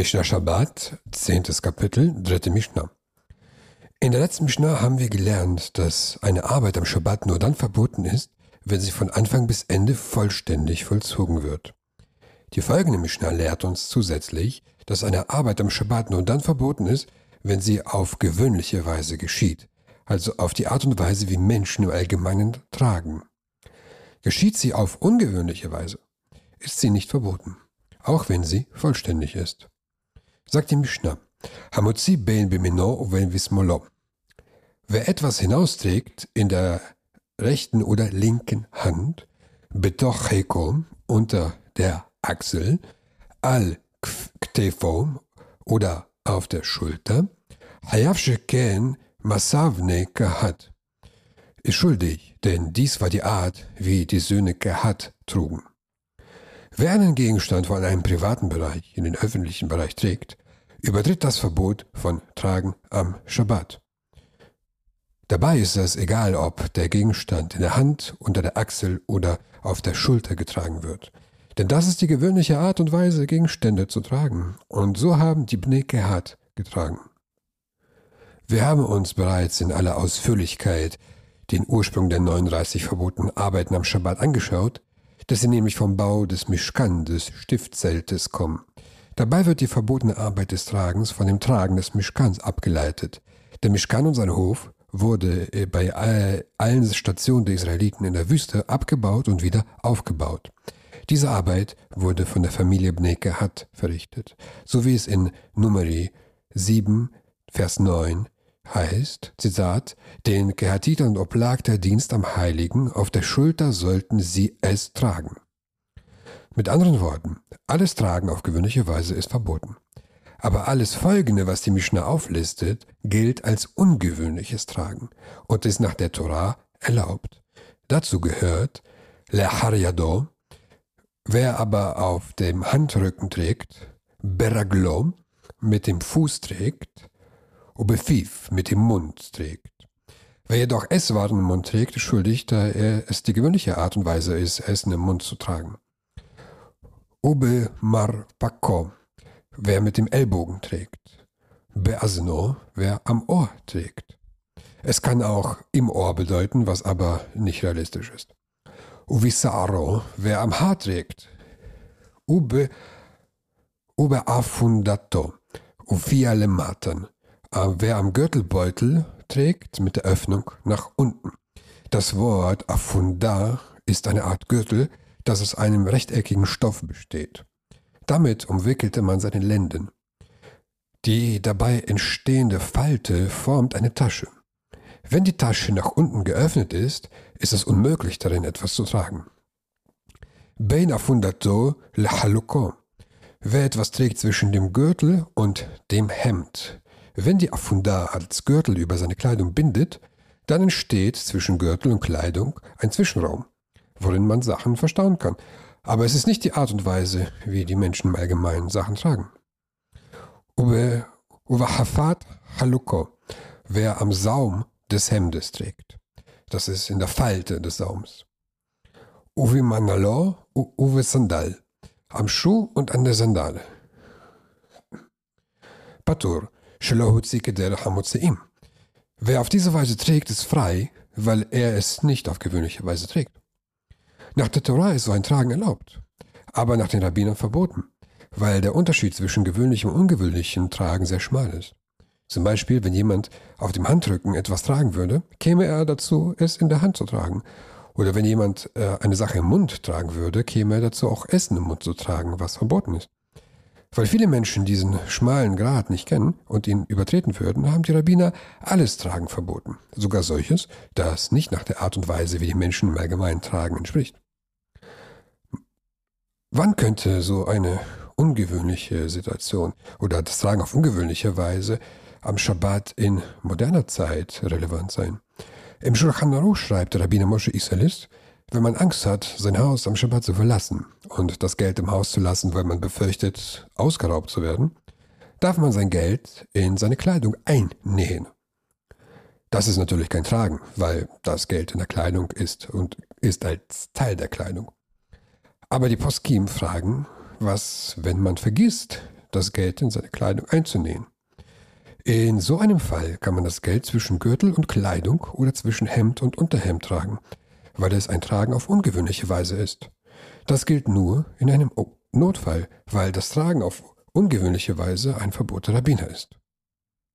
Mishnah Shabbat, 10. Kapitel, 3. Mishnah. In der letzten Mishnah haben wir gelernt, dass eine Arbeit am Shabbat nur dann verboten ist, wenn sie von Anfang bis Ende vollständig vollzogen wird. Die folgende Mishnah lehrt uns zusätzlich, dass eine Arbeit am Shabbat nur dann verboten ist, wenn sie auf gewöhnliche Weise geschieht, also auf die Art und Weise, wie Menschen im Allgemeinen tragen. Geschieht sie auf ungewöhnliche Weise, ist sie nicht verboten, auch wenn sie vollständig ist. Sagt die Mishnah, Hamotzi bein bimino ven vismolo. Wer etwas hinausträgt in der rechten oder linken Hand, betocheko unter der Achsel, al ktefo oder auf der Schulter, hayav sheken masavne kahat, ist schuldig, denn dies war die Art, wie die Söhne Kahat trugen. Wer einen Gegenstand von einem privaten Bereich in den öffentlichen Bereich trägt, übertritt das Verbot von Tragen am Schabbat. Dabei ist es egal, ob der Gegenstand in der Hand, unter der Achsel oder auf der Schulter getragen wird. Denn das ist die gewöhnliche Art und Weise, Gegenstände zu tragen. Und so haben die Bnei Kehat getragen. Wir haben uns bereits in aller Ausführlichkeit den Ursprung der 39 verbotenen Arbeiten am Schabbat angeschaut, dass sie nämlich vom Bau des Mischkan, des Stiftzeltes, kommen. Dabei wird die verbotene Arbeit des Tragens von dem Tragen des Mischkans abgeleitet. Der Mischkan und sein Hof wurde äh, bei allen Stationen der Israeliten in der Wüste abgebaut und wieder aufgebaut. Diese Arbeit wurde von der Familie Bnei Kehat verrichtet, so wie es in Numeri 7, Vers 9 heißt, Zitat, den Kehatitern oblag der Dienst am Heiligen, auf der Schulter sollten sie es tragen. Mit anderen Worten, alles Tragen auf gewöhnliche Weise ist verboten. Aber alles Folgende, was die Mishnah auflistet, gilt als ungewöhnliches Tragen und ist nach der Torah erlaubt. Dazu gehört Lehar Yado, wer aber auf dem Handrücken trägt, Beraglo, mit dem Fuß trägt, Obefiv, mit dem Mund trägt. Wer jedoch Esswaren im Mund trägt, ist schuldig, da es die gewöhnliche Art und Weise ist, Essen im Mund zu tragen. Obe mar pako, wer mit dem Ellbogen trägt. Beasno, wer am Ohr trägt. Es kann auch im Ohr bedeuten, was aber nicht realistisch ist. Uvisaro, wer am Haar trägt. Ube, ube afundato, ufia lematan, wer am Gürtelbeutel trägt mit der Öffnung nach unten. Das Wort Afunda ist eine Art Gürtel, das aus einem rechteckigen Stoff besteht. Damit umwickelte man seine Lenden. Die dabei entstehende Falte formt eine Tasche. Wenn die Tasche nach unten geöffnet ist, ist es unmöglich darin etwas zu tragen. Bein afundato lehaluko. Wer etwas trägt zwischen dem Gürtel und dem Hemd, wenn die Afunda als Gürtel über seine Kleidung bindet, dann entsteht zwischen Gürtel und Kleidung ein Zwischenraum, worin man Sachen verstauen kann. Aber es ist nicht die Art und Weise, wie die Menschen im Allgemeinen Sachen tragen. Hafat Haluko, wer am Saum des Hemdes trägt. Das ist in der Falte des Saums. Uwe Manalo, Uwe Sandal, am Schuh und an der Sandale. Patur, Wer auf diese Weise trägt, ist frei, weil er es nicht auf gewöhnliche Weise trägt. Nach der Torah ist so ein Tragen erlaubt, aber nach den Rabbinern verboten, weil der Unterschied zwischen gewöhnlichem und ungewöhnlichem Tragen sehr schmal ist. Zum Beispiel, wenn jemand auf dem Handrücken etwas tragen würde, käme er dazu, es in der Hand zu tragen. Oder wenn jemand äh, eine Sache im Mund tragen würde, käme er dazu, auch Essen im Mund zu tragen, was verboten ist. Weil viele Menschen diesen schmalen Grat nicht kennen und ihn übertreten würden, haben die Rabbiner alles Tragen verboten. Sogar solches, das nicht nach der Art und Weise, wie die Menschen im Allgemeinen tragen, entspricht. Wann könnte so eine ungewöhnliche Situation oder das Tragen auf ungewöhnliche Weise am Schabbat in moderner Zeit relevant sein? Im Shulchan Aruch schreibt der Rabbiner Moshe Isalis, wenn man Angst hat, sein Haus am Schabbat zu verlassen und das Geld im Haus zu lassen, weil man befürchtet, ausgeraubt zu werden, darf man sein Geld in seine Kleidung einnähen. Das ist natürlich kein Tragen, weil das Geld in der Kleidung ist und ist als Teil der Kleidung. Aber die Poskim fragen, was, wenn man vergisst, das Geld in seine Kleidung einzunähen. In so einem Fall kann man das Geld zwischen Gürtel und Kleidung oder zwischen Hemd und Unterhemd tragen, weil es ein Tragen auf ungewöhnliche Weise ist. Das gilt nur in einem Notfall, weil das Tragen auf ungewöhnliche Weise ein Verbot der Rabbiner ist.